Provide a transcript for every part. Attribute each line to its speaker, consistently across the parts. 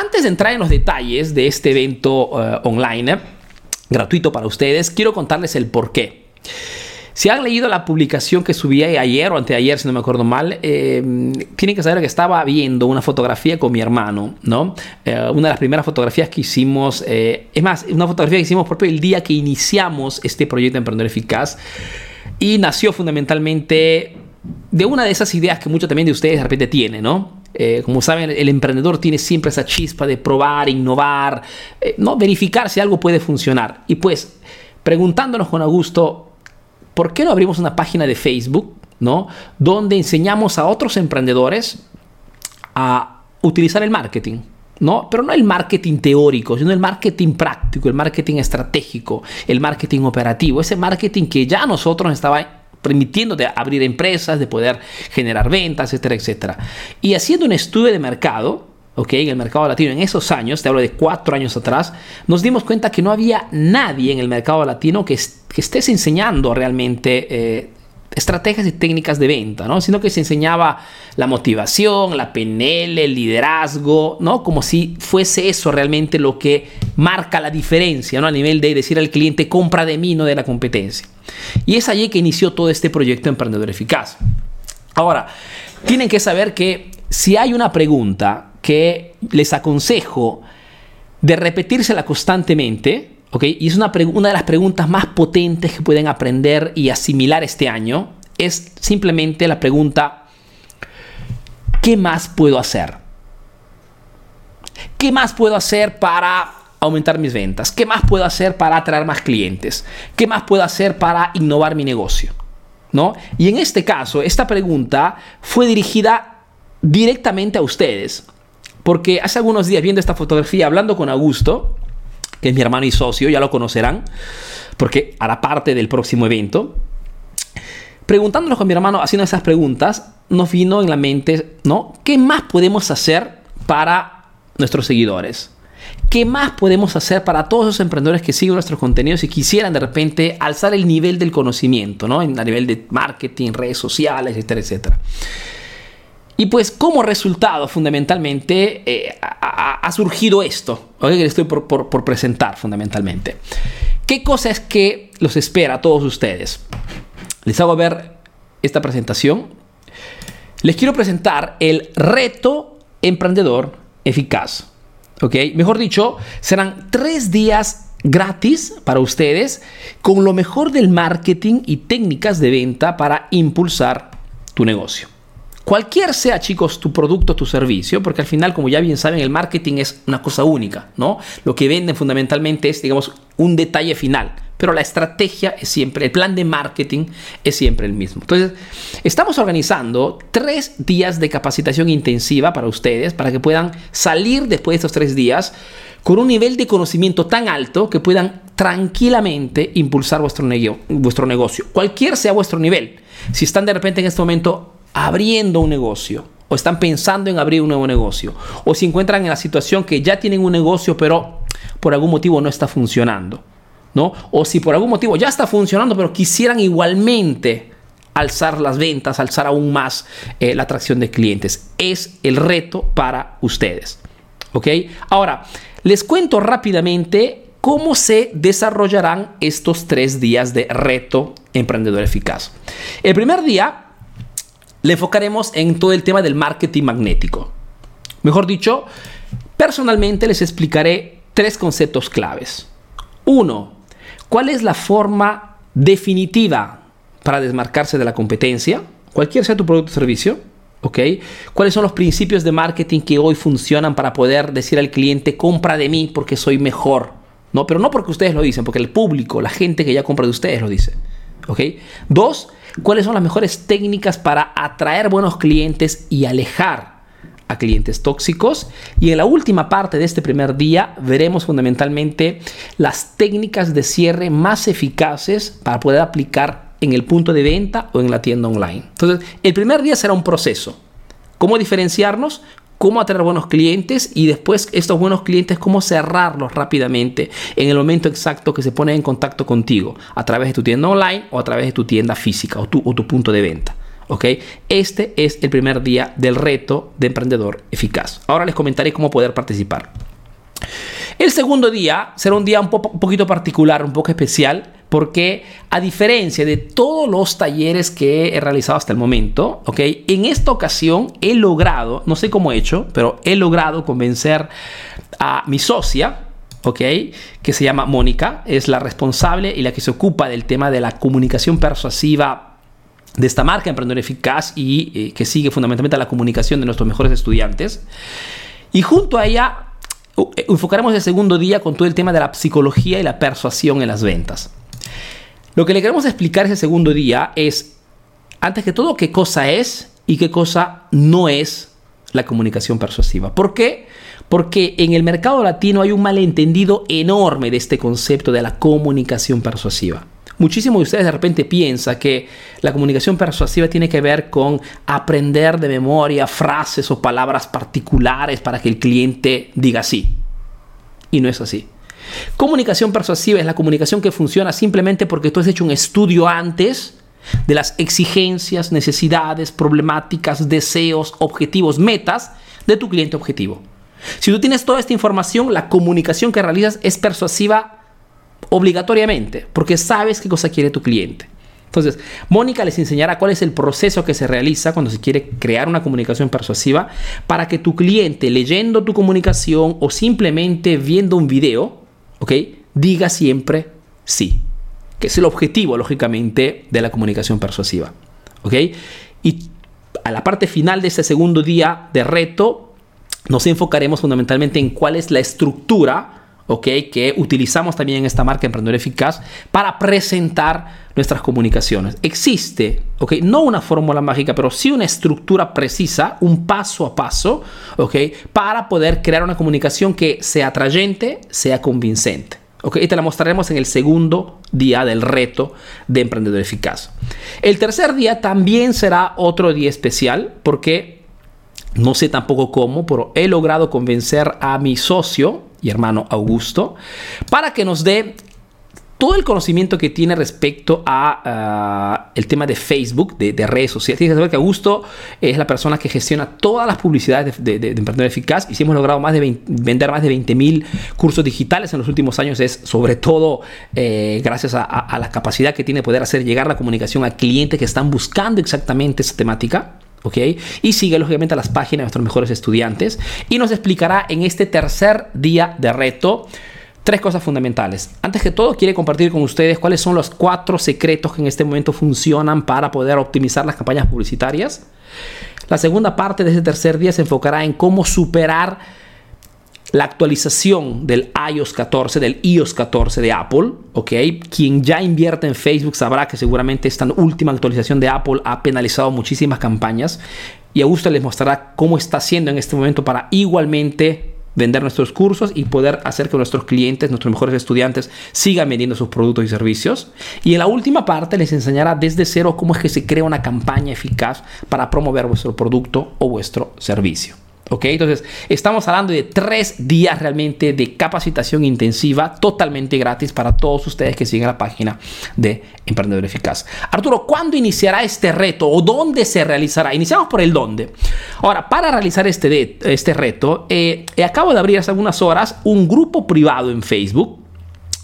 Speaker 1: antes de entrar en los detalles de este evento eh, online, gratuito para ustedes, quiero contarles el por qué. Si han leído la publicación que subí ayer o anteayer, si no me acuerdo mal, eh, tienen que saber que estaba viendo una fotografía con mi hermano, ¿no? Eh, una de las primeras fotografías que hicimos, eh, es más, una fotografía que hicimos propio el día que iniciamos este proyecto Emprendedor Eficaz y nació fundamentalmente de una de esas ideas que muchos también de ustedes de repente tienen, ¿no? Como saben, el emprendedor tiene siempre esa chispa de probar, innovar, ¿no? verificar si algo puede funcionar. Y pues, preguntándonos con Augusto, ¿por qué no abrimos una página de Facebook, ¿no? Donde enseñamos a otros emprendedores a utilizar el marketing. ¿no? Pero no el marketing teórico, sino el marketing práctico, el marketing estratégico, el marketing operativo, ese marketing que ya nosotros estaba permitiendo de abrir empresas, de poder generar ventas, etcétera, etcétera. Y haciendo un estudio de mercado, ¿ok? En el mercado latino, en esos años, te hablo de cuatro años atrás, nos dimos cuenta que no había nadie en el mercado latino que, estés enseñando realmente eh, estrategias y técnicas de venta, ¿no? Sino que se enseñaba la motivación, la PNL, el liderazgo, ¿no? Como si fuese eso realmente lo que marca la diferencia, ¿no? A nivel de decir al cliente, compra de mí, no de la competencia. Y es allí que inició todo este proyecto Emprendedor Eficaz. Ahora, tienen que saber que si hay una pregunta que les aconsejo de repetírsela constantemente, ¿ok? Y es una, una de las preguntas más potentes que pueden aprender y asimilar este año, es simplemente la pregunta, ¿qué más puedo hacer? ¿Qué más puedo hacer para aumentar mis ventas? ¿Qué más puedo hacer para atraer más clientes? ¿Qué más puedo hacer para innovar mi negocio? ¿No? Y en este caso, esta pregunta fue dirigida directamente a ustedes. Porque hace algunos días viendo esta fotografía, hablando con Augusto, que es mi hermano y socio, ya lo conocerán, porque hará parte del próximo evento, preguntándonos con mi hermano, haciendo esas preguntas, nos vino en la mente, ¿no? ¿Qué más podemos hacer para nuestros seguidores? ¿Qué más podemos hacer para todos los emprendedores que siguen nuestros contenidos y quisieran de repente alzar el nivel del conocimiento, ¿no? A nivel de marketing, redes sociales, etcétera, etcétera. Y pues como resultado, fundamentalmente, eh, ha, surgido esto, que les estoy por, por, presentar fundamentalmente. ¿Qué cosa es que los espera a todos ustedes? Les hago ver esta presentación. Les quiero presentar el reto emprendedor eficaz. ¿Ok? Mejor dicho, serán tres días gratis para ustedes con lo mejor del marketing y técnicas de venta para impulsar tu negocio. Cualquier sea, chicos, tu producto, tu servicio, porque al final, como ya bien saben, el marketing es una cosa única, ¿no? Lo que venden fundamentalmente es, digamos, un detalle final, pero la estrategia es siempre, el plan de marketing es siempre el mismo. Entonces, estamos organizando tres días de capacitación intensiva para ustedes, para que puedan salir después de estos tres días con un nivel de conocimiento tan alto que puedan tranquilamente impulsar vuestro, vuestro negocio, cualquier sea vuestro nivel. Si están de repente en este momento abriendo un negocio o están pensando en abrir un nuevo negocio o se encuentran en la situación que ya tienen un negocio pero por algún motivo no está funcionando, ¿no? O si por algún motivo ya está funcionando pero quisieran igualmente alzar las ventas, alzar aún más eh, la atracción de clientes. Es el reto para ustedes. ¿Ok? Ahora, les cuento rápidamente cómo se desarrollarán estos tres días de reto emprendedor eficaz. El primer día le enfocaremos en todo el tema del marketing magnético. Mejor dicho, personalmente les explicaré tres conceptos claves. Uno, ¿cuál es la forma definitiva para desmarcarse de la competencia? Cualquier sea tu producto o servicio. ¿ok? ¿Cuáles son los principios de marketing que hoy funcionan para poder decir al cliente, compra de mí porque soy mejor? No, pero no porque ustedes lo dicen, porque el público, la gente que ya compra de ustedes lo dice. ¿Ok? Dos, cuáles son las mejores técnicas para atraer buenos clientes y alejar a clientes tóxicos. Y en la última parte de este primer día veremos fundamentalmente las técnicas de cierre más eficaces para poder aplicar en el punto de venta o en la tienda online. Entonces, el primer día será un proceso. ¿Cómo diferenciarnos? Cómo atraer buenos clientes y después estos buenos clientes, cómo cerrarlos rápidamente en el momento exacto que se ponen en contacto contigo, a través de tu tienda online o a través de tu tienda física o tu, o tu punto de venta. ¿ok? Este es el primer día del reto de emprendedor eficaz. Ahora les comentaré cómo poder participar. El segundo día será un día un, poquito particular, un poco especial, porque a diferencia de todos los talleres que he realizado hasta el momento, ¿ok? En esta ocasión he logrado, no sé cómo he hecho, pero he logrado convencer a mi socia, ¿ok? Que se llama Mónica, es la responsable y la que se ocupa del tema de la comunicación persuasiva de esta marca Emprendedor Eficaz y eh, que sigue fundamentalmente la comunicación de nuestros mejores estudiantes. Y junto a ella eh, enfocaremos el segundo día con todo el tema de la psicología y la persuasión en las ventas. Lo que le queremos explicar ese segundo día es, antes que todo, qué cosa es y qué cosa no es la comunicación persuasiva. ¿Por qué? Porque en el mercado latino hay un malentendido enorme de este concepto de la comunicación persuasiva. Muchísimos de ustedes de repente piensan que la comunicación persuasiva tiene que ver con aprender de memoria frases o palabras particulares para que el cliente diga sí. Y no es así. Comunicación persuasiva es la comunicación que funciona simplemente porque tú has hecho un estudio antes de las exigencias, necesidades, problemáticas, deseos, objetivos, metas de tu cliente objetivo. Si tú tienes toda esta información, la comunicación que realizas es persuasiva obligatoriamente, porque sabes qué cosa quiere tu cliente. Entonces, Mónica les enseñará cuál es el proceso que se realiza cuando se quiere crear una comunicación persuasiva para que tu cliente, leyendo tu comunicación o simplemente viendo un video, ¿ok? Diga siempre sí, que es el objetivo, lógicamente, de la comunicación persuasiva, ¿ok? Y a la parte final de este segundo día de reto, nos enfocaremos fundamentalmente en cuál es la estructura que utilizamos también en esta marca Emprendedor Eficaz para presentar nuestras comunicaciones. Existe, ¿ok? No una fórmula mágica, pero sí una estructura precisa, un paso a paso, ¿ok? Para poder crear una comunicación que sea atrayente, sea convincente. ¿ok? Y te la mostraremos en el segundo día del reto de Emprendedor Eficaz. El tercer día también será otro día especial porque no sé tampoco cómo, pero he logrado convencer a mi socio, y hermano Augusto, para que nos dé todo el conocimiento que tiene respecto a el tema de Facebook, de, redes sociales. Tienes que saber que Augusto es la persona que gestiona todas las publicidades de, de, Emprendedor Eficaz y si hemos logrado más de vender más de 20 mil cursos digitales en los últimos años es sobre todo eh, gracias a, a, la capacidad que tiene de poder hacer llegar la comunicación a clientes que están buscando exactamente esa temática. Y sigue lógicamente las páginas de nuestros mejores estudiantes y nos explicará en este tercer día de reto tres cosas fundamentales. Antes que todo, quiere compartir con ustedes cuáles son los cuatro secretos que en este momento funcionan para poder optimizar las campañas publicitarias. La segunda parte de este tercer día se enfocará en cómo superar la actualización del iOS 14, del iOS 14 de Apple, ¿ok? Quien ya invierte en Facebook sabrá que seguramente esta última actualización de Apple ha penalizado muchísimas campañas y Augusto les mostrará cómo está haciendo en este momento para igualmente vender nuestros cursos y poder hacer que nuestros clientes, nuestros mejores estudiantes sigan vendiendo sus productos y servicios. Y en la última parte les enseñará desde cero cómo es que se crea una campaña eficaz para promover vuestro producto o vuestro servicio. ¿Ok? Entonces, estamos hablando de tres días realmente de capacitación intensiva totalmente gratis para todos ustedes que siguen la página de Emprendedor Eficaz. Arturo, ¿cuándo iniciará este reto o dónde se realizará? Iniciamos por el dónde. Ahora, para realizar este, este reto, eh, acabo de abrir hace algunas horas un grupo privado en Facebook,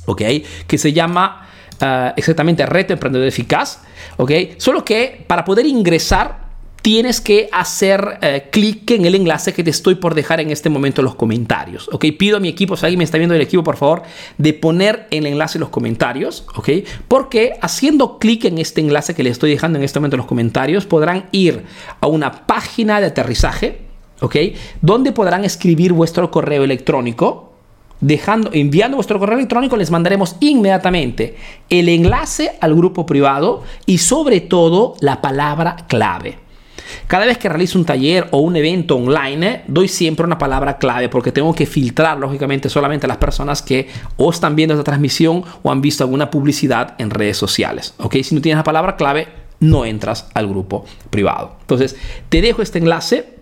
Speaker 1: ¿ok? Que se llama uh, exactamente Reto Emprendedor Eficaz, ¿ok? Solo que para poder ingresar tienes que hacer eh, clic en el enlace que te estoy por dejar en este momento en los comentarios. ¿ok? Pido a mi equipo, si alguien me está viendo del equipo, por favor, de poner el enlace en los comentarios. ¿ok? Porque haciendo clic en este enlace que les estoy dejando en este momento en los comentarios, podrán ir a una página de aterrizaje. ¿ok? Donde podrán escribir vuestro correo electrónico dejando, enviando vuestro correo electrónico, les mandaremos inmediatamente el enlace al grupo privado y sobre todo la palabra clave. Cada vez que realizo un taller o un evento online, doy siempre una palabra clave porque tengo que filtrar, lógicamente, solamente a las personas que o están viendo esta transmisión o han visto alguna publicidad en redes sociales. ¿ok? Si no tienes la palabra clave, no entras al grupo privado. Entonces, te dejo este enlace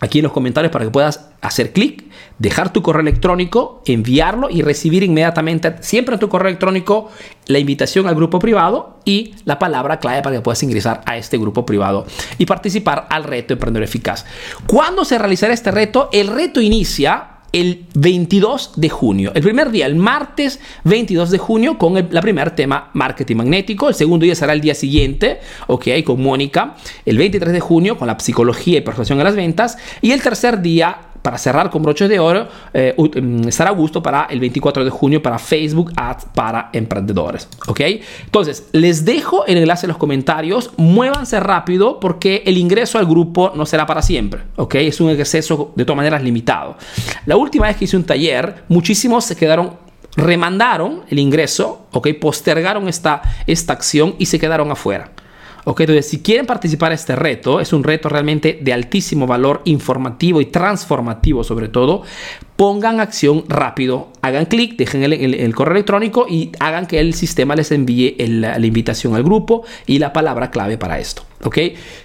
Speaker 1: aquí en los comentarios para que puedas hacer clic, dejar tu correo electrónico, enviarlo y recibir inmediatamente, siempre en tu correo electrónico, la invitación al grupo privado y la palabra clave para que puedas ingresar a este grupo privado y participar al reto Emprendedor Eficaz. ¿Cuándo se realizará este reto? El reto inicia el 22 de junio. El primer día, el martes 22 de junio, con el la primer tema marketing magnético. El segundo día será el día siguiente, ok, con Mónica. El 23 de junio, con la psicología y persuasión a las ventas. Y el tercer día, para cerrar con broches de oro, eh, mm, estará a gusto para el 24 de junio para Facebook Ads para emprendedores. ¿Ok? Entonces, les dejo el enlace en los comentarios. Muévanse rápido porque el ingreso al grupo no será para siempre. ¿Ok? Es un acceso de todas maneras limitado. La última vez que hice un taller, muchísimos se quedaron remandaron el ingreso, ¿ok? Postergaron esta, esta acción y se quedaron afuera. Ok, entonces si quieren participar en este reto, es un reto realmente de altísimo valor informativo y transformativo sobre todo, pongan acción rápido, hagan clic, dejen el, correo electrónico y hagan que el sistema les envíe la invitación al grupo y la palabra clave para esto. Ok,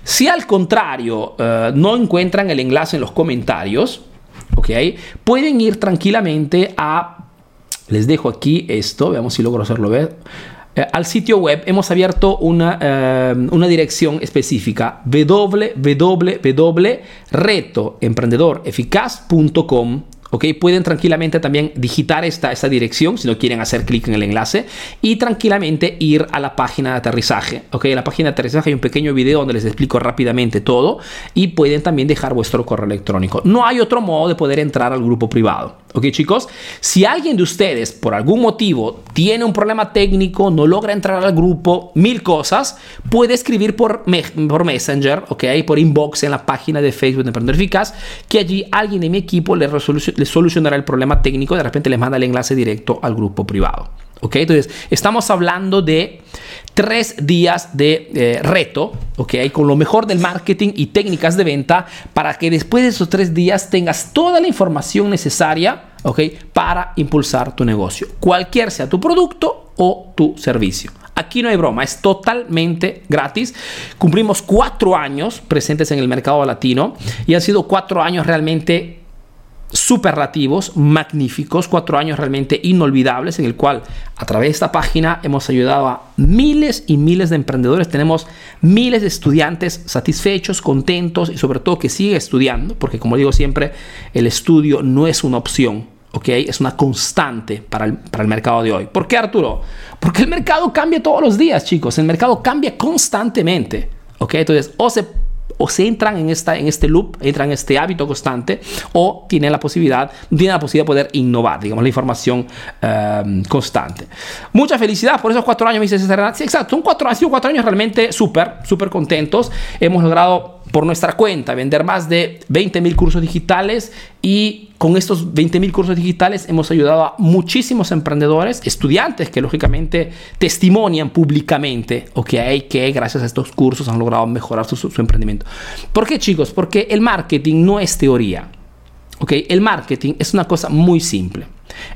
Speaker 1: si al contrario eh, no encuentran el enlace en los comentarios, ok, pueden ir tranquilamente a, les dejo aquí esto, veamos si logro hacerlo ver eh, al sitio web hemos abierto una, eh, una dirección específica www.retoemprendedoreficaz.com ¿ok? Pueden tranquilamente también digitar esta, esta dirección si no quieren hacer clic en el enlace y tranquilamente ir a la página de aterrizaje, ¿ok? En la página de aterrizaje hay un pequeño video donde les explico rápidamente todo y pueden también dejar vuestro correo electrónico. No hay otro modo de poder entrar al grupo privado, ¿ok chicos? Si alguien de ustedes por algún motivo tiene un problema técnico, no logra entrar al grupo, mil cosas, puede escribir por, por Messenger, ¿ok? Por inbox en la página de Facebook de Emprendedor Eficaz, que allí alguien de mi equipo le resoluciona solucionará el problema técnico, de repente les manda el enlace directo al grupo privado. ¿Ok? Entonces, estamos hablando de tres días de eh, reto, ¿ok? Con lo mejor del marketing y técnicas de venta para que después de esos tres días tengas toda la información necesaria, ¿ok? Para impulsar tu negocio, cualquier sea tu producto o tu servicio. Aquí no hay broma, es totalmente gratis. Cumplimos cuatro años presentes en el mercado latino y han sido cuatro años realmente superlativos, magníficos, cuatro años realmente inolvidables en el cual a través de esta página hemos ayudado a miles y miles de emprendedores, tenemos miles de estudiantes satisfechos, contentos y sobre todo que sigue estudiando, porque como digo siempre, el estudio no es una opción, ¿ok? Es una constante para el, para el mercado de hoy. ¿Por qué Arturo? Porque el mercado cambia todos los días, chicos, el mercado cambia constantemente, ¿ok? Entonces, o se o se entran en, esta, en este loop, entran en este hábito constante, o tienen la posibilidad, tienen la posibilidad de poder innovar, digamos, la información eh, constante. Mucha felicidad por esos cuatro años, me dice César Sí, exacto, son cuatro, han sido cuatro años realmente súper, súper contentos. Hemos logrado por nuestra cuenta, vender más de 20 mil cursos digitales y con estos 20 mil cursos digitales hemos ayudado a muchísimos emprendedores, estudiantes que lógicamente testimonian públicamente o que hay que gracias a estos cursos han logrado mejorar su, su emprendimiento. ¿Por qué chicos? Porque el marketing no es teoría. ¿ok? El marketing es una cosa muy simple.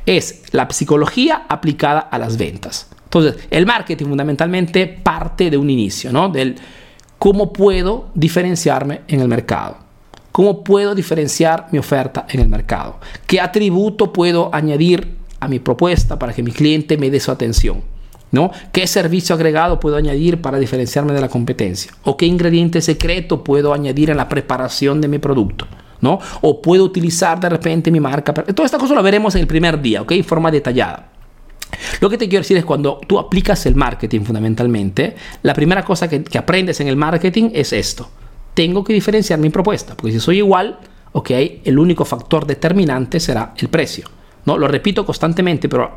Speaker 1: Es la psicología aplicada a las ventas. Entonces, el marketing fundamentalmente parte de un inicio, ¿no? Del ¿Cómo puedo diferenciarme en el mercado? ¿Cómo puedo diferenciar mi oferta en el mercado? ¿Qué atributo puedo añadir a mi propuesta para que mi cliente me dé su atención? ¿No? ¿Qué servicio agregado puedo añadir para diferenciarme de la competencia? ¿O qué ingrediente secreto puedo añadir en la preparación de mi producto? ¿No? O puedo utilizar de repente mi marca. Toda esta cosa lo veremos en el primer día, ¿ok? En forma detallada. Lo que te quiero decir es cuando tú aplicas el marketing fundamentalmente, la primera cosa que, aprendes en el marketing es esto. Tengo que diferenciar mi propuesta, porque si soy igual, ok, el único factor determinante será el precio. ¿no? Lo repito constantemente, pero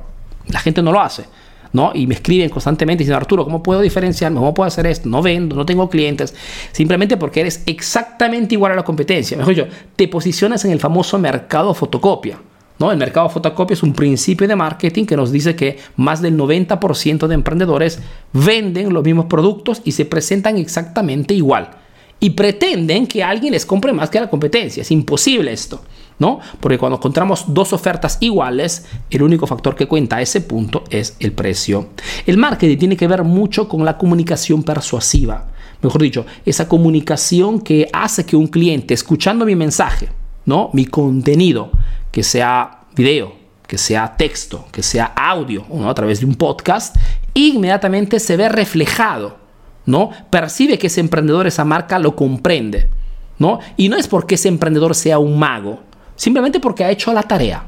Speaker 1: la gente no lo hace. ¿no? Y me escriben constantemente diciendo, Arturo, ¿cómo puedo diferenciarme? ¿Cómo puedo hacer esto? No vendo, no tengo clientes. Simplemente porque eres exactamente igual a la competencia. Mejor dicho, te posicionas en el famoso mercado fotocopia. ¿No? El mercado fotocopia es un principio de marketing que nos dice que más del 90% de emprendedores venden los mismos productos y se presentan exactamente igual. Y pretenden que alguien les compre más que la competencia. Es imposible esto, ¿no? Porque cuando encontramos dos ofertas iguales, el único factor que cuenta a ese punto es el precio. El marketing tiene que ver mucho con la comunicación persuasiva. mejor dicho, esa comunicación que hace que un cliente, escuchando mi mensaje, ¿no? Mi contenido, que sea video, que sea texto, que sea audio, ¿no? a través de un podcast, inmediatamente se ve reflejado, ¿no? Percibe que ese emprendedor, esa marca lo comprende, ¿no? Y no es porque ese emprendedor sea un mago, simplemente porque ha hecho la tarea.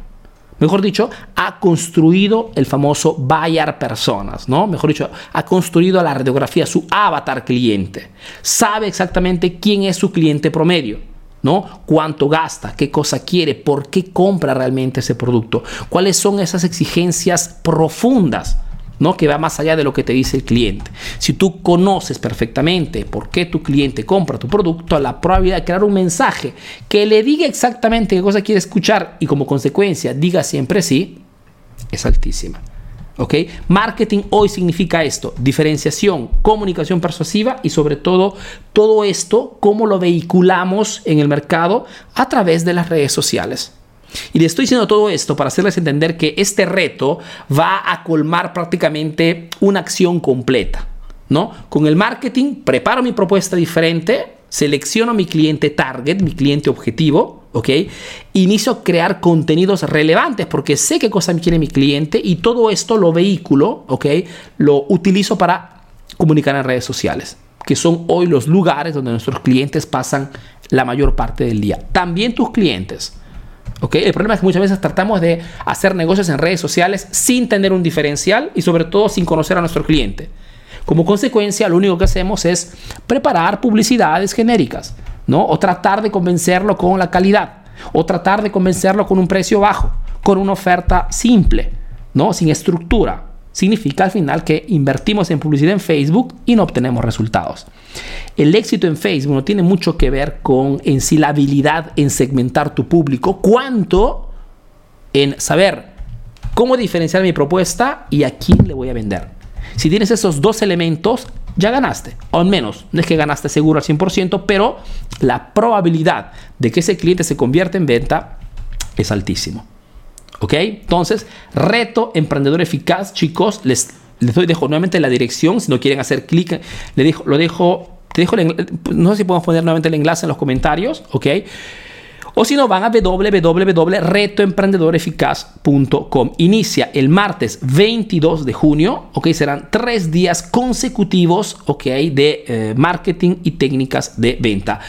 Speaker 1: Mejor dicho, ha construido el famoso buyer personas, ¿no? Mejor dicho, ha construido la radiografía, su avatar cliente. Sabe exactamente quién es su cliente promedio. ¿No? Cuánto gasta, qué cosa quiere, por qué compra realmente ese producto, cuáles son esas exigencias profundas ¿no? que va más allá de lo que te dice el cliente. Si tú conoces perfectamente por qué tu cliente compra tu producto, la probabilidad de crear un mensaje que le diga exactamente qué cosa quiere escuchar y como consecuencia diga siempre sí, es altísima. ¿Ok? Marketing hoy significa esto, diferenciación, comunicación persuasiva y sobre todo todo esto, cómo lo vehiculamos en el mercado a través de las redes sociales. Y le estoy diciendo todo esto para hacerles entender que este reto va a colmar prácticamente una acción completa. ¿no? Con el marketing preparo mi propuesta diferente, selecciono mi cliente target, mi cliente objetivo, ¿ok? Inicio a crear contenidos relevantes porque sé qué cosa quiere mi cliente y todo esto lo vehículo, ¿ok? Lo utilizo para comunicar en redes sociales, que son hoy los lugares donde nuestros clientes pasan la mayor parte del día. También tus clientes el problema es que muchas veces tratamos de hacer negocios en redes sociales sin tener un diferencial y sobre todo sin conocer a nuestro cliente. Como consecuencia, lo único que hacemos es preparar publicidades genéricas, ¿no? O tratar de convencerlo con la calidad, o tratar de convencerlo con un precio bajo, con una oferta simple, ¿no? Sin estructura significa al final que invertimos en publicidad en Facebook y no obtenemos resultados. El éxito en Facebook no tiene mucho que ver con en sí la habilidad en segmentar tu público, cuanto en saber cómo diferenciar mi propuesta y a quién le voy a vender. Si tienes esos dos elementos, ya ganaste, o al menos, no es que ganaste seguro al 100%, pero la probabilidad de que ese cliente se convierta en venta es altísimo. ¿Ok? Entonces, reto emprendedor eficaz, chicos, les, les doy, dejo nuevamente la dirección, si no quieren hacer clic, le dejo, lo dejo, te dejo, no sé si podemos poner nuevamente el enlace en los comentarios, ¿ok? O si no, van a www.retoemprendedoreficaz.com. Inicia el martes 22 de junio, ¿ok? Serán tres días consecutivos, ¿ok? De eh, marketing y técnicas de venta.